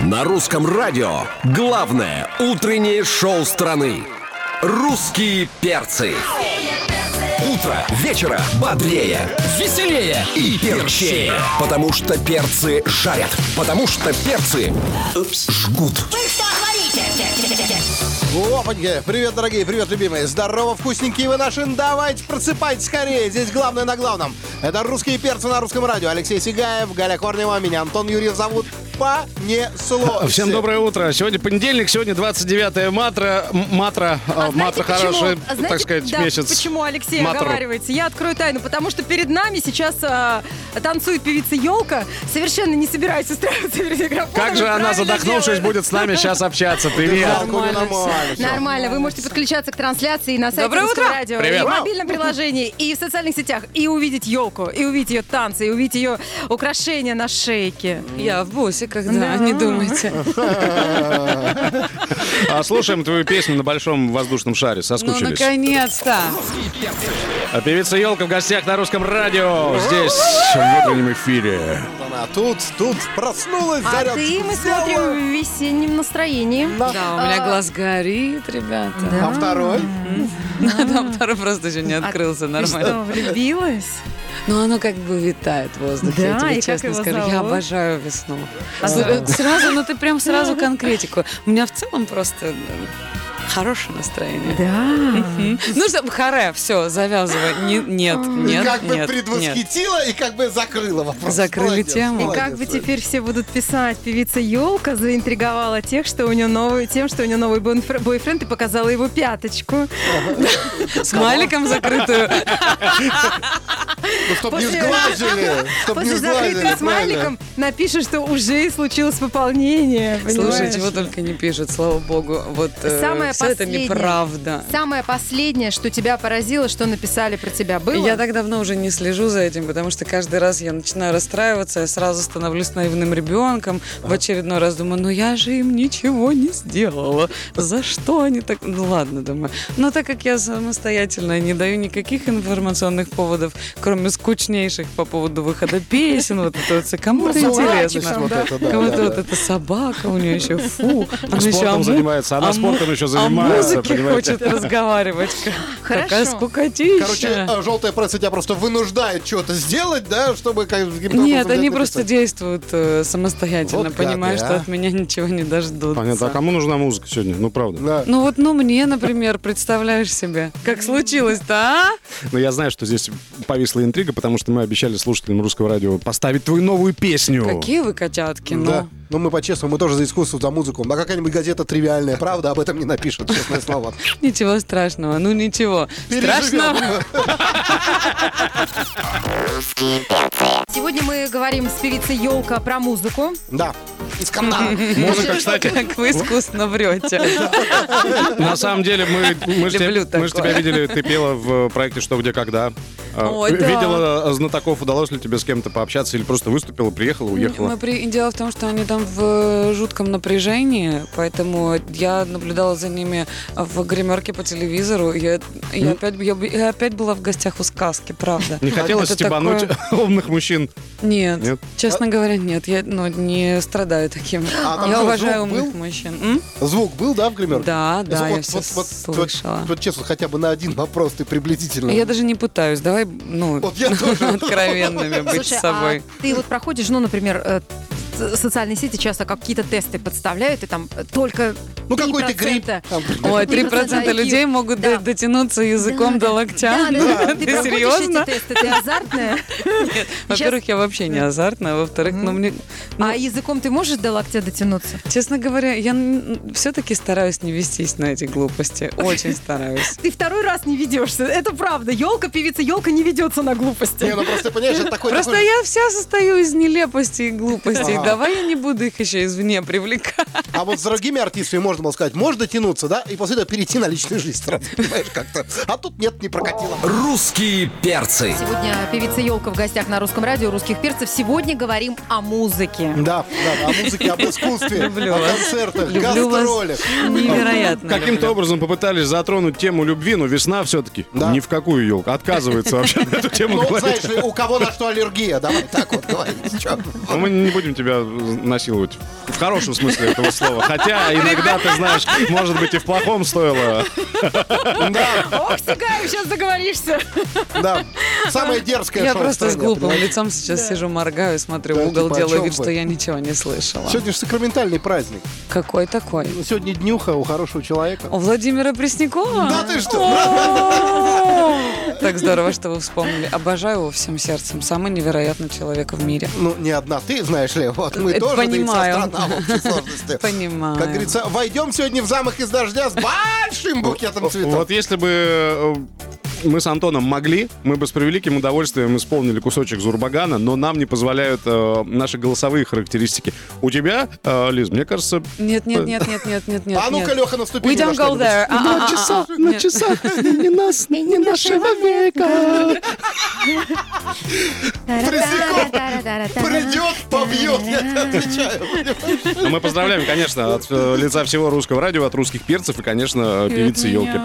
На русском радио главное утреннее шоу страны. Русские перцы. Утро вечера бодрее, веселее и перчее. Потому что перцы жарят. Потому что перцы жгут. Вы что творите? Опаньки! Привет, дорогие, привет, любимые! Здорово, вкусненькие вы наши! Давайте просыпайтесь скорее! Здесь главное на главном. Это «Русские перцы» на русском радио. Алексей Сигаев, Галя Корнева, меня Антон Юрьев зовут. Понесло. Всем доброе утро. Сегодня понедельник, сегодня 29 матра. Матра, а, матра хороший, а знаете, так сказать, да, месяц. Почему Алексей Матру. оговаривается? Я открою тайну, потому что перед нами сейчас а, танцует певица Елка, совершенно не собираясь устраиваться перед микрофоном. Как же она, задохнувшись, делает. будет с нами сейчас общаться. Привет. Нормально, нормально. всё. Нормально. Вы можете подключаться к трансляции на сайте Доброе утро. радио, Привет. и в мобильном приложении, и в социальных сетях, и увидеть елку, и увидеть ее танцы, и увидеть ее украшения на шейке. Я в бусиках, да, Да. не думайте. А слушаем твою песню на большом воздушном шаре. Ну, Соскучились. наконец-то. А певица Елка в гостях на русском радио. Здесь, в утреннем эфире. Она тут, тут проснулась, А заряд ты, мы смотрим, в весеннем настроении. Да, у меня глаз горит, ребята. А второй? Там второй просто еще не открылся А Ты нормально. что, влюбилась? Но оно как бы витает в воздухе, я Да, тебе и как честно его скажу. Я зовут? обожаю весну. Слушай, Сразу, ну ты прям сразу конкретику. У меня в целом просто э, хорошее настроение. Да. Ну что, харе, все, завязывай. Не- Нет, И нет, как бы нет, нет. предвосхитила и как бы закрыла вопрос. Закрыли Молодец, тему. И молодец. как бы теперь все будут писать, певица Елка заинтриговала тех, что у нее новый, тем, что у нее новый бойфр- бойфренд и показала его пяточку. С маликом закрытую. Ну, чтоб не После- сглазили. Чтоб не После сглазили, закрытым смайликом напишет, что уже случилось пополнение. Слушай, понимаешь? чего только не пишут, слава богу. Вот Самое все это последнее. неправда. Самое последнее, что тебя поразило, что написали про тебя, было? Я так давно уже не слежу за этим, потому что каждый раз я начинаю расстраиваться, я сразу становлюсь наивным ребенком. В очередной раз думаю, ну я же им ничего не сделала. За что они так... Ну ладно, думаю. Но так как я самостоятельная, не даю никаких информационных поводов, кроме скучнейших по поводу выхода песен, вот это вот кому-то Ну, интересно. значит, вот это, да, Кому-то да, вот да. эта собака, у нее еще фу. Она еще Спортом о му- занимается, она о му- спортом еще О занимается, музыке понимаете? хочет разговаривать. Хорошо. Такая скукотища. Короче, а, желтая пресса тебя просто вынуждает что-то сделать, да, чтобы как- каким-то Нет, они просто написать. действуют э, самостоятельно, Вот понимая, а. что от меня ничего не дождутся. Понятно. А кому нужна музыка сегодня? Ну, правда. Да. Ну вот, ну мне, например, представляешь себе, как случилось-то, а? Но я знаю, что здесь повисла интрига, потому что мы обещали слушателям русского радио поставить твою новую песню. Какие вы котятки, ну. Да. Ну, мы по-честному, мы тоже за искусство, за музыку. А какая-нибудь газета «Тривиальная правда» об этом не напишет, честное слово. Ничего страшного, ну ничего. Страшного. Сегодня мы говорим с певицей Елка про музыку. Да, из канала. Музыка, кстати, Как вы искусно врете. на самом деле мы, мы, ж Люблю тебя, мы ж такое. тебя видели, ты пела в проекте «Что, где, когда». А, Ой, да. Видела знатоков, удалось ли тебе с кем-то пообщаться или просто выступила, приехала, уехала? Мы при- Дело в том, что они там в э, жутком напряжении, поэтому я наблюдала за ними в гримерке по телевизору. Я, я опять, я, я опять была в гостях у сказки, правда. Не хотелось Это стебануть такое- умных мужчин? Нет, Нет? честно говоря, нет. Я ну, не страдаю таким. А я уважаю умных был? мужчин. М? Звук был, да, в гримерке? Да, да, я вот- все вот- вот- слышала. Вот, вот честно, хотя бы на один вопрос ты приблизительно. Я даже не пытаюсь. Давай, ну, Вот я тоже. откровенными быть Слушай, с собой. а ты вот проходишь, ну, например, э, социальные сети часто какие-то тесты подставляют, и там только Ну, какой-то 3%. грипп. там, Ой, 3% 3% людей могут Да. до- дотянуться языком до локтя. Да, да, да. Ты Ты серьезно? эти тесты, ты азартная? Во-первых, я вообще не азартная, во-вторых, ну мне, ну, А языком ты можешь до локтя дотянуться? честно говоря, я все-таки стараюсь не вестись на эти глупости, очень стараюсь. Ты второй раз не ведешься. Это правда. Елка, певица Елка не ведется на глупости. Не, ну просто понимаешь, это такой... Просто я вся состою из нелепости и глупостей. Давай я не буду их еще извне привлекать. А вот с другими артистами можно было сказать, можно тянуться, да, и после этого перейти на личную жизнь сразу, понимаешь, как-то. А тут нет, не прокатило. Русские перцы. Сегодня певица Елка в гостях на русском радио русских перцев. Сегодня говорим о музыке. Да, да, о музыке, об искусстве, о концертах, гастролях. невероятно. Каким-то образом попытались затронуть тему любви, но весна все-таки ни в какую елку. Отказывается вообще на эту тему Ну, говорить. знаешь ли, у кого на что аллергия, давай так вот говорить. Но мы не будем тебя насиловать. В хорошем смысле этого слова. Хотя иногда, ты знаешь, может быть и в плохом стоило. Ох, Сигаев, сейчас договоришься. Да, самое дерзкое Я просто с глупым лицом сейчас сижу, моргаю, смотрю Да, в угол, типа, делаю вид, что я ничего не слышала. Сегодня же сакраментальный праздник. Какой такой? Сегодня днюха у хорошего человека. У Владимира Преснякова? Да ты что? О, Так здорово, что вы вспомнили. Обожаю его всем сердцем. Самый невероятный человек в мире. Ну, не одна ты, знаешь ли, вот мы Это тоже понимаю. ведь со страна в общей сложности. Понимаю. Как говорится, войдем сегодня в замок из дождя с большим букетом цветов. Вот если бы э, мы с Антоном могли, мы бы с превеликим удовольствием исполнили кусочек Зурбагана, но нам не позволяют э, наши голосовые характеристики. У тебя, э, Лиз, мне кажется... Нет, нет, нет, нет, нет, нет, нет. А ну-ка. Леха, наступи We на don't go there. А, а, а, а. Нет. часах, не нас, не нашего века. Придет, побьет, я тебе отвечаю. Мы поздравляем, конечно, от э, лица всего русского радио, от русских перцев и, конечно, певицы Елки.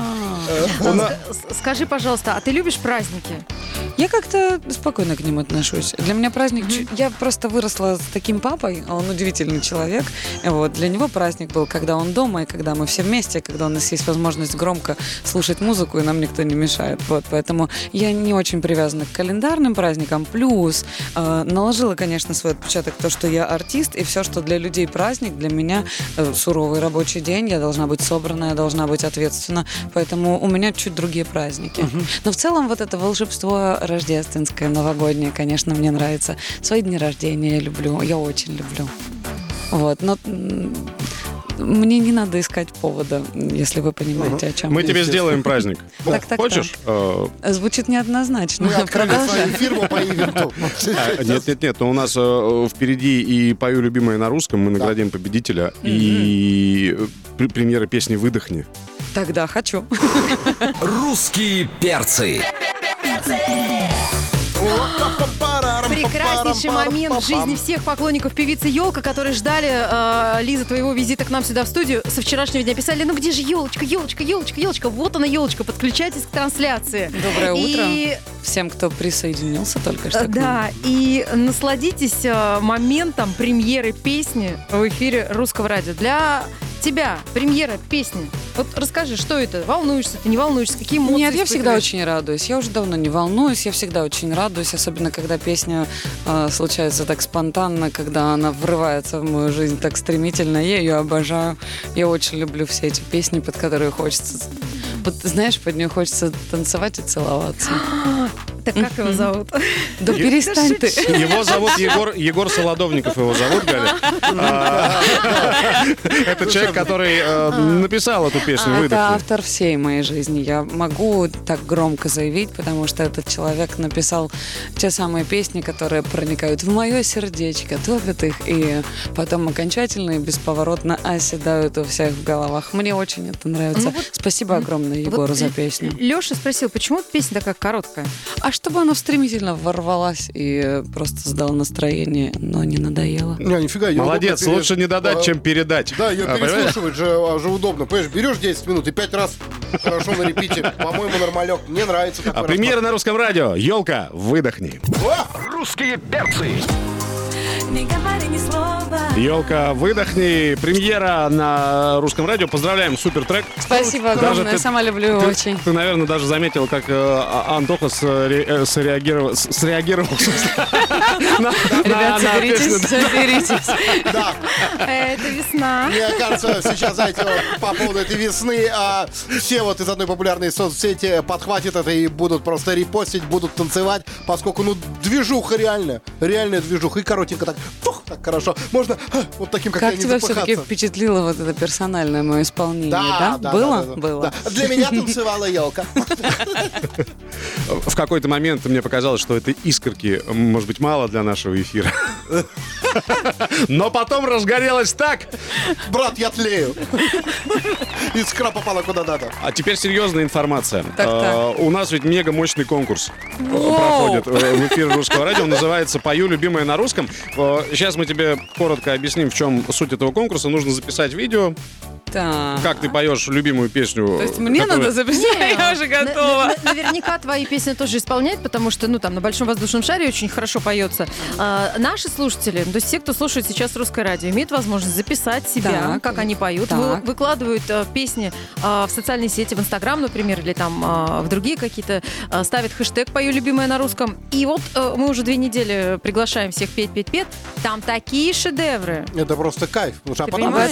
С- Скажи, пожалуйста, а ты любишь праздники? Я как-то спокойно к ним отношусь. Для меня праздник... Я просто выросла с таким папой, а он удивительный человек. Вот. Для него праздник был, когда он дома, и когда мы все вместе, когда у нас есть возможность громко слушать музыку, и нам никто не мешает. Вот. Поэтому я не очень привязана к календарным праздникам. Плюс э, наложила, конечно, свой отпечаток то, что я артист, и все, что для людей праздник, для меня э, суровый рабочий день, я должна быть собрана, я должна быть ответственна. Поэтому у меня чуть другие праздники. Но в целом вот это волшебство рождественское, новогоднее, конечно, мне нравится. Свои дни рождения я люблю, я очень люблю. Вот, но мне не надо искать повода, если вы понимаете, о чем. Мы тебе Естественно. сделаем праздник. Так, так, Хочешь? Э, Звучит неоднозначно. Мы открыли свою Продолжай. фирму по ивенту. а, Нет, нет, нет, но у нас э, впереди и пою любимое на русском, мы наградим победителя, и пр- премьера песни «Выдохни». Тогда хочу. Русские перцы. Прекраснейший момент в жизни всех поклонников певицы Елка, которые ждали, э, Лиза, твоего визита к нам сюда в студию. Со вчерашнего дня писали, ну где же елочка, елочка, елочка, елочка. Вот она, елочка, подключайтесь к трансляции. Доброе И, утро всем, кто присоединился только что. к нам. да, и насладитесь э, моментом премьеры песни в эфире русского радио. Для тебя премьера песни. Вот расскажи, что это? Волнуешься ты, не волнуешься? Какие эмоции Нет, я всегда очень радуюсь. Я уже давно не волнуюсь, я всегда очень радуюсь, особенно когда песня э, случается так спонтанно, когда она врывается в мою жизнь так стремительно. Я ее обожаю. Я очень люблю все эти песни, под которые хочется... Вот знаешь, под нее хочется танцевать и целоваться. Так как его зовут? Да перестань ты. Его зовут Егор, Егор Солодовников, его зовут, Галя. А, Это человек, который э, написал эту песню Это автор всей моей жизни. Я могу так громко заявить, потому что этот человек написал те самые песни, которые проникают в мое сердечко, топят их и потом окончательно и бесповоротно оседают у всех в головах. Мне очень это нравится. Ну Спасибо огромное Егору за песню. Леша спросил, почему песня такая короткая? А чтобы она стремительно ворвалась и просто сдала настроение, но не надоело. Не, нифига, Молодец, пере- лучше не додать, А, чем передать. Да, ее А, понимаешь? переслушивать же, а, же удобно. Понимаешь, берешь 10 минут и 5 раз хорошо на репите. По-моему, нормалек. Мне нравится. А премьера на русском радио. Елка, выдохни. расклад. Русские перцы. Не говори ни слова. Елка, выдохни. Премьера на русском радио. Поздравляем, супер трек. Спасибо Даже огромное, ты- сама люблю Ты, очень. ты, наверное, даже заметил, как э, А- Антоха сре- э, среагировал, с- среагировал Ребят, соберитесь, соберитесь. Да, Это весна. мне кажется, сейчас, знаете, по поводу этой весны, а, все вот из одной популярной соцсети подхватят это и будут просто репостить, будут танцевать, поскольку, ну, движуха реально, реальная движуха. И коротенько так Фух, так хорошо. Можно а, вот таким, как, я, Как не тебя все-таки впечатлило вот это персональное мое исполнение, да? Было? да, да. Было. Да. Для меня танцевала елка. В какой-то момент мне показалось, что этой искорки, может быть, мало для нашего эфира. Но потом разгорелось так. Брат, я тлею. Искра попала куда надо. А теперь серьезная информация. Так, Э, У нас ведь мега мощный конкурс э, проходит э, в эфире русского радио. Он называется «Пою любимое на русском». Э, Сейчас мы тебе коротко объясним, в чем суть этого конкурса. Нужно записать видео, Так. как ты поешь любимую песню. То есть мне которую- надо записать, я уже На- готова. на- Наверняка твои песни тоже исполняют, потому что, ну, там, на Большом воздушном шаре очень хорошо поется. А, наши слушатели, то есть все, кто слушает сейчас русское радио, имеют возможность записать себя, Так. как они поют, вы- выкладывают э, песни э, в социальные сети, в Инстаграм, например, или там э, в другие какие-то, э, ставят хэштег «Пою любимое на русском». И вот э, мы уже две недели приглашаем всех петь, петь, петь. Там такие шедевры. Это просто кайф. Слушай, а Ты потом- А вы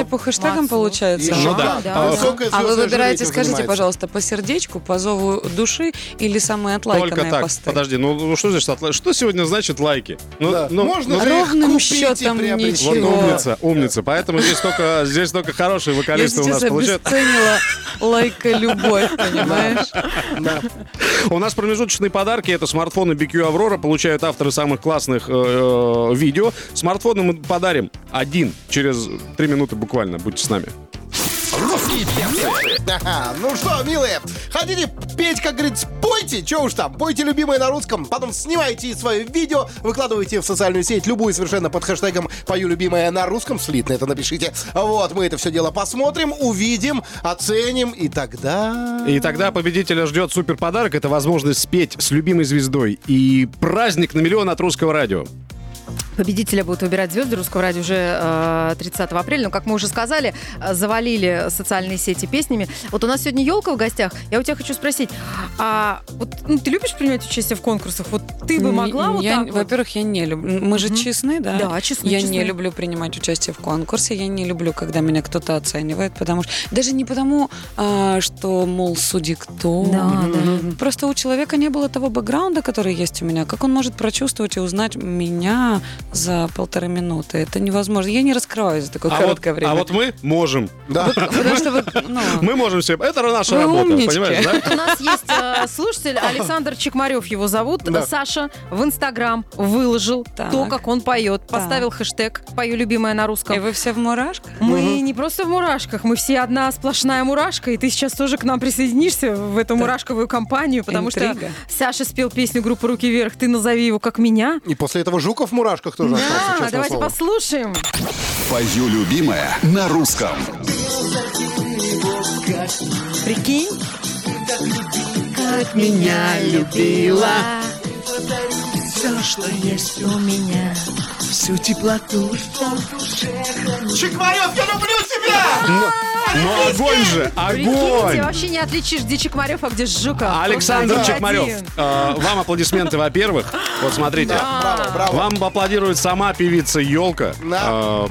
А, по хэштегам, Максу. Получается? Еще Ну да. да, А, да. Высокое А вы выбираете, скажите, занимается. пожалуйста, по сердечку, по зову души или самые отлайканные Только так. посты? Подожди, ну ну что значит отла- Что сегодня значит лайки? Ну, Да. ну, Можно ну, ровным счетом приобрести. Вот ничего. умница, умница. Поэтому здесь только, здесь только хорошие Я вокалисты у нас получают. обесценила лайка любовь, понимаешь? Да. У нас промежуточные подарки. Это смартфоны BQ Аврора. Получают авторы самых классных э, э, видео. Смартфоны мы подарим один через три минуты буквально. Будьте с нами. Русские перцы. Ага, ну что, милые, хотите петь, как говорится, пойте, что уж там, пойте любимое на русском, потом снимайте свое видео, выкладывайте в социальную сеть, любую совершенно под хэштегом «Пою любимое на русском», слитно это напишите. Вот, мы это все дело посмотрим, увидим, оценим, и тогда... И тогда победителя ждет супер подарок. Это возможность спеть с любимой звездой. И праздник на миллион от русского радио. Победителя будут выбирать звезды русского радио уже э, 30 апреля. Но, как мы уже сказали, э, завалили социальные сети песнями. Вот у нас сегодня елка в гостях. Я у тебя хочу спросить, а вот ну, ты любишь принимать участие в конкурсах? Вот ты бы могла вот Я- так? Во-первых, я не люблю. Мы же Мгм. честны, да? Да, честны, Я честны. не люблю принимать участие в конкурсе. Я не люблю, когда меня кто-то оценивает, потому что даже не потому, а, что, мол, суди кто. Да, да. Просто у человека не было того бэкграунда, который есть у меня. Как он может прочувствовать и узнать меня за полторы минуты? Это невозможно. Я не раскрываюсь за такое А вот, короткое время. а вот мы можем. Да. Потому что вы, ну, Мы можем все. Это наша Вы работа. умнички. Понимаешь, да? У нас есть э, слушатель Александр Чекмарев, его зовут. Да. Саша в Инстаграм выложил Так. то, как он поет. Поставил хэштег «Пою любимое на русском». и вы все в мурашках? Мы не просто в мурашках, мы все одна сплошная мурашка, и ты сейчас тоже к нам присоединишься в эту мурашковую компанию, потому Интрига. что Саша спел песню группы «Руки вверх», ты назови его как меня. И после этого Жуков в мурашках тоже остался, Да, честное давайте слово. послушаем. Пою любимое на русском. Прикинь. Как меня любила Все, что есть у меня Всю теплоту Чекмарев, я люблю тебя! Ну огонь же, Прикиньте, огонь! вообще не отличишь, где Чекмарев, а где Жуков. Александр Просто Чекмарев, один. э, вам аплодисменты, во-первых. Вот смотрите. Браво, браво. Вам аплодирует сама певица Елка. Да.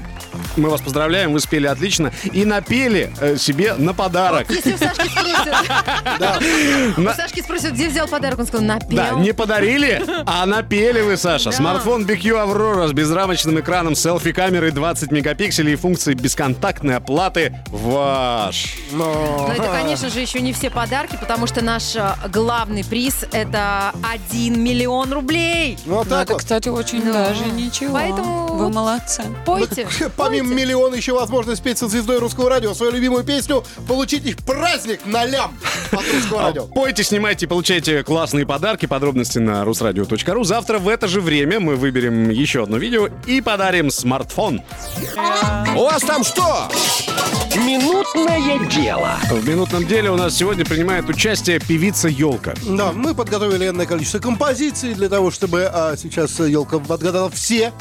Мы вас поздравляем, вы спели отлично. И напели э, себе на подарок. Если у Сашки спросят, у Сашки спросят, где взял подарок, он сказал, напел. Да, не подарили, а напели вы, Саша. Смартфон BQ Aurora с безрамочным экраном, селфи-камерой 20 мегапикселей и функцией бесконтактной оплаты ваш. Но это, конечно же, еще не все подарки, потому что наш э, главный приз — это 1 миллион рублей. Ну, вот Ну, так это, вот. кстати, очень даже ничего. поэтому Вы вот- молодцы. Пойте. Помимо пойте. миллиона еще возможность спеть со звездой русского радио свою любимую песню, получить их праздник на лям от русского А, радио. Пойте, снимайте, получайте классные подарки. Подробности на rusradio.ru. Завтра в это же время мы выберем еще одно видео и подарим смартфон. У вас там что? Минутное дело. В минутном деле у нас сегодня принимает участие певица Елка. Да, мы подготовили энное количество композиций для того, чтобы а, сейчас елка отгадала все.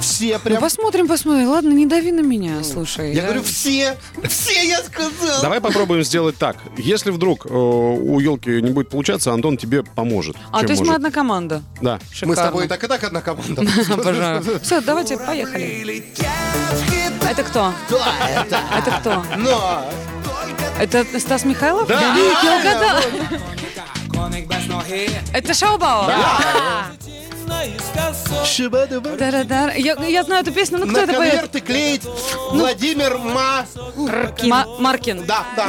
Все Ну, прям. посмотрим, посмотрим. Ладно, не дави на меня, слушай. Я говорю, все. Все, я сказал. Давай попробуем сделать так. Если вдруг э, у елки не будет получаться, Антон тебе поможет. А, то есть мы может. одна команда. Да. Мы с Шикарно. тобой и так и так одна команда. Обожаю. Все, давайте, поехали. Это кто? Да, это. Это кто? Но. Это Стас Михайлов? Да. Я угадала. Это Шаубао. Шиба-дуба. Та-ра-ра. Я, я знаю эту песню, ну кто На это поет? конверты клеить Владимир Ма... Ма- Маркин. Да, да.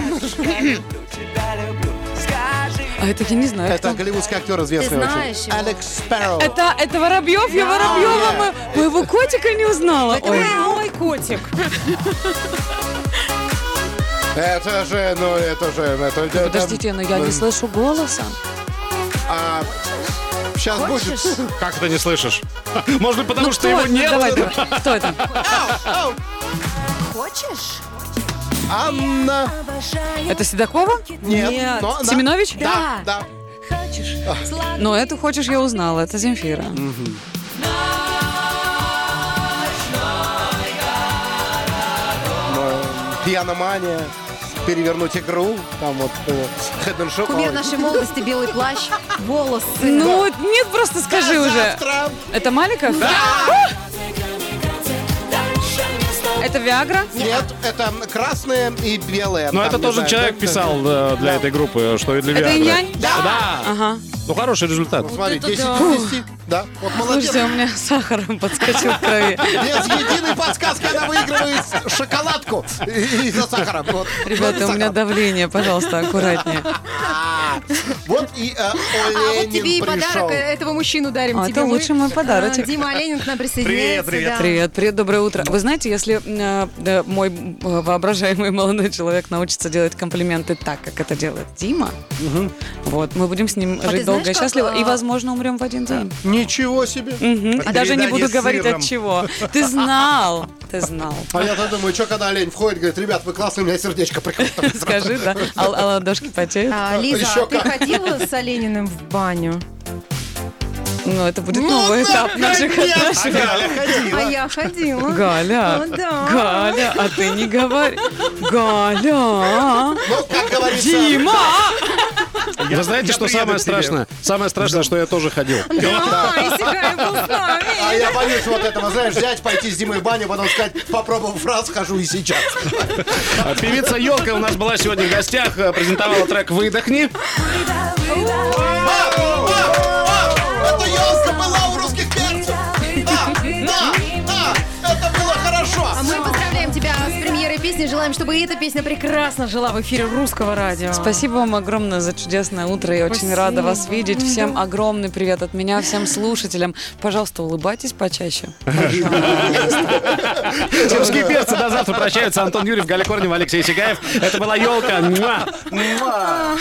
А это я не знаю. Это кто. голливудский актер известный Ты знаешь очень. его? Алекс Спарроу. Это, это Воробьев, я Воробьева мо- моего котика не узнала. Ой. Мой котик. Это же, ну это же... Это, это- Подождите, но я не слышу голоса. А, сейчас будет. Как ты не слышишь? Может быть, потому Ну что кто его это? нет? Давай, давай. Кто это? Хочешь? Анна. Это Седокова? Нет. но она- Семенович? Да, да. Но эту хочешь, я узнала. Это Земфира. Пьяномания. Перевернуть игру. Там вот э, Head and Shoulders. Кумир нашей молодости, белый плащ, волосы. Ну, нет, просто скажи уже. Это Маликов? Да. Это Виагра? Нет, это красные и белые. Но Там, это тоже знаю, человек писал э, для этой группы, что и для Это Виагры. Инь-Янь? Да. Да. Ага. Ну, хороший результат. Смотри, это 10 да. из 10. Да, вот молодец. Слушайте, у меня сахаром подскочил в крови. Без единой подсказки она выигрывает шоколадку из-за сахара. Вот. Ребята, у меня давление, пожалуйста, аккуратнее. Вот и э, А вот тебе и Оленин пришел. подарок э, этого мужчину дарим А, тебе. это Мы. лучший мой подарочек. А, Дима Оленин к нам присоединяется. Привет, привет. да. Привет, привет, доброе утро. Вы знаете, если э, да, мой э, воображаемый молодой человек научится делать комплименты так, как это делает Дима, вот, мы будем с ним А жить долго знаешь, и как, счастливо, и, а, возможно, умрем в один день. Ничего себе. А Даже не буду с говорить сыром. от чего. Ты знал, ты знал. А я-то думаю, что когда олень входит, говорит, ребят, вы классные, у меня сердечко прикрыто. Скажи, да? А, а ладошки потеют? А, Лиза, а ты ходила с Олениным в баню? Ну, это будет новый этап наших отношений. Галя ходила. А я ходила. Галя, Ну да. Галя, а ты не говори. Галя, Ну, как говорится... Дима! Вы знаете, я что самое страшное? Самое страшное, что я тоже ходил. Да, и Сигаев был с нами. А я боюсь вот этого, знаешь, взять, пойти с Димой в баню, потом сказать, попробовав раз, хожу и сейчас. А Певица Елка у нас была сегодня в гостях, э, презентовала трек «Выдохни». Мам, Желаем, чтобы эта песня прекрасно жила в эфире русского радио. Спасибо вам огромное за чудесное утро. Я очень рада вас видеть. Всем огромный привет от меня, всем слушателям. Пожалуйста, улыбайтесь почаще. Русские перцы до завтра прощаются. Антон Юрьев, Галя Корнева, Алексей Сигаев. Это была елка. Муа. Муа.